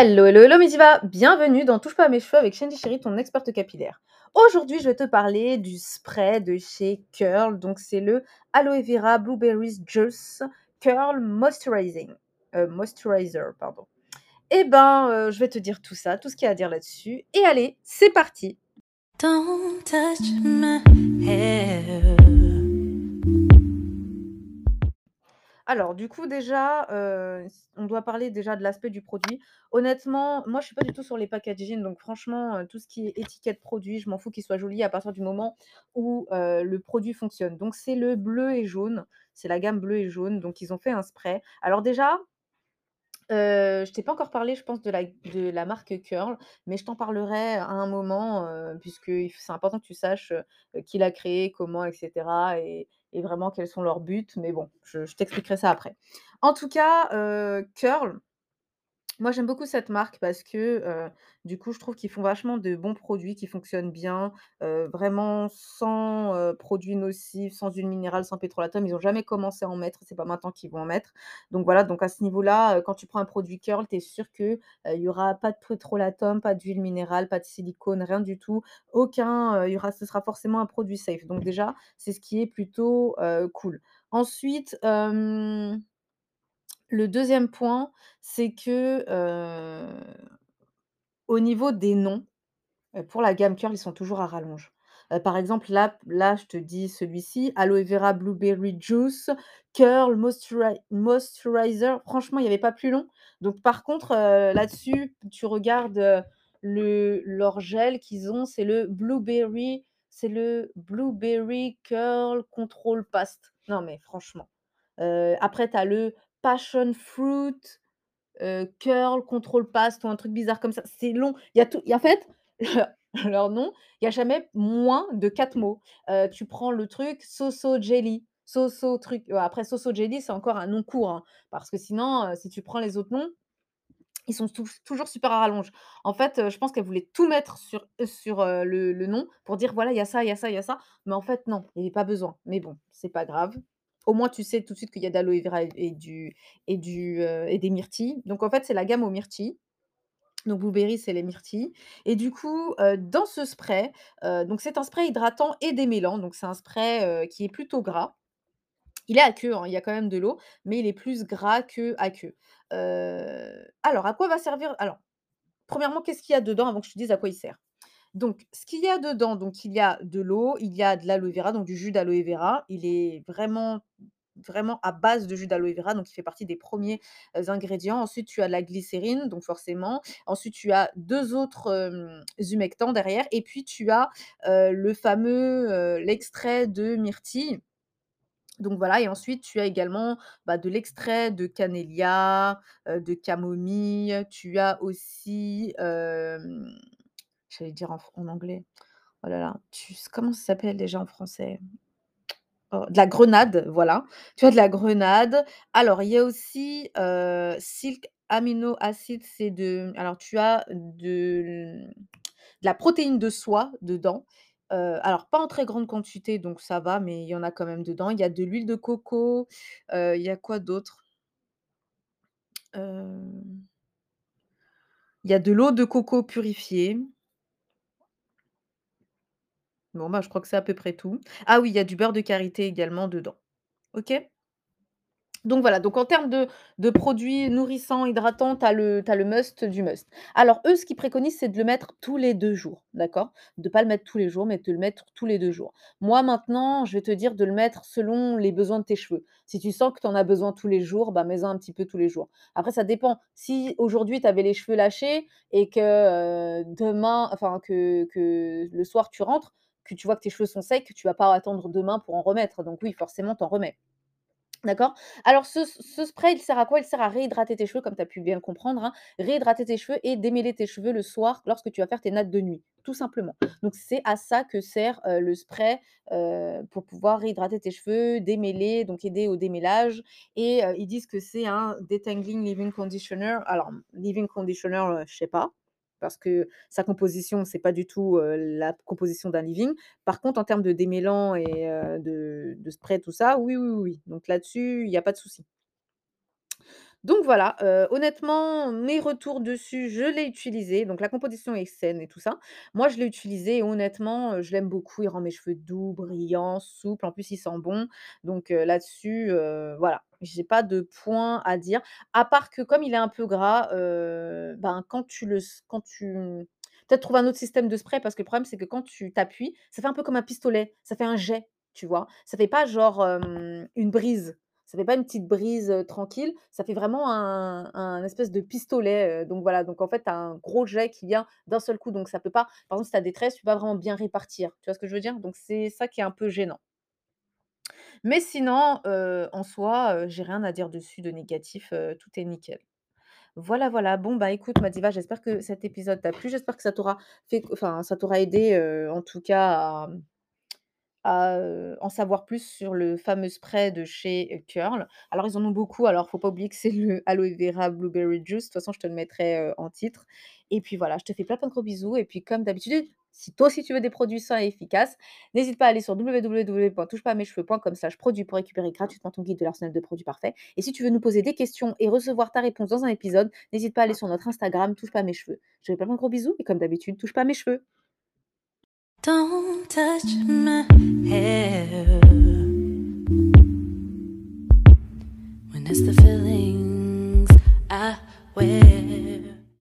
Hello, hello, hello Misiva, bienvenue dans Touche pas à mes cheveux avec Shandy Chéri, ton experte capillaire. Aujourd'hui, je vais te parler du spray de chez Curl, donc c'est le Aloe Vera Blueberries Juice Curl Moisturizing, euh, Moisturizer, pardon. Eh ben, euh, je vais te dire tout ça, tout ce qu'il y a à dire là-dessus. Et allez, c'est parti Don't touch my hair. Alors, du coup, déjà, on doit parler déjà de l'aspect du produit. Honnêtement, moi, je suis pas du tout sur les packaging, donc franchement, tout ce qui est étiquette produit, je m'en fous qu'il soit joli à partir du moment où le produit fonctionne. Donc, c'est le bleu et jaune, c'est la gamme bleu et jaune. Donc, ils ont fait un spray. Alors déjà, je t'ai pas encore parlé, je pense, de la, de la marque Curl, mais je t'en parlerai à un moment, puisque c'est important que tu saches qui l'a créé, comment, etc. Et, et vraiment quels sont leurs buts. Mais bon, je, t'expliquerai ça après. En tout cas, euh, Curl, moi, j'aime beaucoup cette marque parce que, du coup, je trouve qu'ils font vachement de bons produits qui fonctionnent bien, vraiment sans, produits nocifs, sans huile minérale, sans pétrolatum. Ils n'ont jamais commencé à en mettre, c'est pas maintenant qu'ils vont en mettre. Donc voilà, donc à ce niveau-là, quand tu prends un produit Curl, tu es sûr qu'il il y aura pas de pétrolatum, pas d'huile minérale, pas de silicone, rien du tout. Aucun, y aura ce sera forcément un produit safe. Donc déjà, c'est ce qui est plutôt, cool. Ensuite, le deuxième point, c'est que, au niveau des noms, pour la gamme Curl, ils sont toujours à rallonge. par exemple, là je te dis celui-ci, Aloe Vera Blueberry Juice, Curl Moisturizer. Franchement, il n'y avait pas plus long. Donc par contre, là-dessus, tu regardes, le leur gel qu'ils ont, c'est le Blueberry c'est le Blueberry Curl Control Paste. Non mais franchement. après tu as le passion fruit, curl, control paste ou un truc bizarre comme ça. C'est long. Il y a tout. en fait, leur nom, il y a jamais moins de quatre mots. tu prends le truc Soso Jelly, Soso truc. après Soso Jelly, c'est encore un nom court, hein, parce que sinon, si tu prends les autres noms, ils sont toujours super à rallonge. En fait, je pense qu'elle voulait tout mettre sur, sur le, le nom pour dire voilà, il y a ça, il y a ça, il y a ça. Mais en fait, non, il n'y avait pas besoin. Mais bon, c'est pas grave au moins tu sais tout de suite qu'il y a d'aloe vera et, du, et, du, et des myrtilles. Donc en fait, c'est la gamme aux myrtilles. Donc blueberry, c'est les myrtilles. Et du coup, dans ce spray, donc c'est un spray hydratant et démêlant. Donc c'est un spray qui est plutôt gras. Il est à queue, hein, il y a quand même de l'eau, mais il est plus gras que à queue. alors, à quoi va servir? Alors, premièrement, qu'est-ce qu'il y a dedans avant que je te dise à quoi il sert? Donc, ce qu'il y a dedans, donc il y a de l'eau, il y a de l'aloe vera, donc du jus d'aloe vera. Il est vraiment à base de jus d'aloe vera, donc il fait partie des premiers ingrédients. Ensuite, tu as la glycérine, donc forcément. Ensuite, tu as deux autres humectants derrière. Et puis, tu as le fameux, l'extrait de myrtille. Donc voilà, et ensuite tu as également bah, de l'extrait de canélia, de camomille, tu as aussi, J'allais dire en, anglais. Oh là là, comment ça s'appelle déjà en français? Oh, De la grenade, voilà. Tu as de la grenade. Alors, il y a aussi silk amino acid, c'est de. Alors, tu as de, la protéine de soie dedans. alors, pas en très grande quantité, donc ça va, mais il y en a quand même dedans. Il y a de l'huile de coco. il y a quoi d'autre? Il y a de l'eau de coco purifiée. Bon, bah, je crois que c'est à peu près tout. Ah oui, il y a du beurre de karité également dedans. OK? Donc voilà, donc en termes de produits nourrissants, hydratants, tu as le le must du must. Alors eux, ce qu'ils préconisent, c'est de le mettre tous les deux jours, d'accord? De pas le mettre tous les jours, mais de le mettre tous les deux jours. Moi, maintenant, je vais te dire de le mettre selon les besoins de tes cheveux. Si tu sens que tu en as besoin tous les jours, bah, mets-en un petit peu tous les jours. Après, ça dépend. Si aujourd'hui, tu avais les cheveux lâchés et que, demain enfin que que le soir tu rentres, que tu vois que tes cheveux sont secs, tu vas pas attendre demain pour en remettre. Donc oui, forcément, tu en remets. D'accord? Alors ce spray, il sert à quoi? Il sert à réhydrater tes cheveux, comme tu as pu bien le comprendre, hein. Réhydrater tes cheveux et démêler tes cheveux le soir lorsque tu vas faire tes nattes de nuit, tout simplement. Donc c'est à ça que sert, le spray, pour pouvoir réhydrater tes cheveux, démêler, donc aider au démêlage et ils disent que c'est un detangling leave-in conditioner. Alors, leave-in conditioner, je sais pas parce que sa composition, c'est pas du tout la composition d'un living. Par contre, en termes de démêlant et de, spray, tout ça, oui, oui, oui. Donc là-dessus, il n'y a pas de souci. Donc voilà, honnêtement, mes retours dessus, je l'ai utilisé, donc la composition est saine et tout ça. Moi, je l'ai utilisé et honnêtement, je l'aime beaucoup. Il rend mes cheveux doux, brillants, souples, en plus il sent bon. Donc là-dessus, heu, voilà, j'ai pas de point à dire. À part que comme il est un peu gras, ben, quand tu le quand tu, peut-être trouver un autre système de spray parce que le problème, c'est que quand tu t'appuies, ça fait un peu comme un pistolet, ça fait un jet, tu vois? Ça fait pas genre, une brise. Ça fait pas une petite brise, tranquille, ça fait vraiment un espèce de pistolet, donc voilà, donc en fait, tu as un gros jet qui vient d'un seul coup, donc ça peut pas par exemple, si tu as des tresses, tu peux pas vraiment bien répartir. Tu vois ce que je veux dire? Donc c'est ça qui est un peu gênant. Mais sinon, en soi, heu, j'ai rien à dire dessus de négatif, tout est nickel. Voilà, voilà. Bon, bah, écoute ma diva, j'espère que cet épisode t'a plu. J'espère que ça t'aura fait enfin, ça t'aura aidé, en tout cas à, à, en savoir plus sur le fameux spray de chez, Curl. Alors ils en ont beaucoup, alors faut pas oublier que c'est le Aloe Vera Blueberry Juice. De toute façon, je te le mettrai, en titre et puis voilà, je te fais plein, plein de gros bisous et puis comme d'habitude, si toi aussi tu veux des produits sains et efficaces, n'hésite pas à aller sur www.touchepasamescheveux.com/produits pour récupérer gratuitement ton guide de l'arsenal de produits parfaits et si tu veux nous poser des questions et recevoir ta réponse dans un épisode, n'hésite pas à aller sur notre Instagram touche pas mes cheveux. Je te fais plein, de gros bisous et comme d'habitude, touche pas mes cheveux. Don't touch my hair when it's the feelings I wear.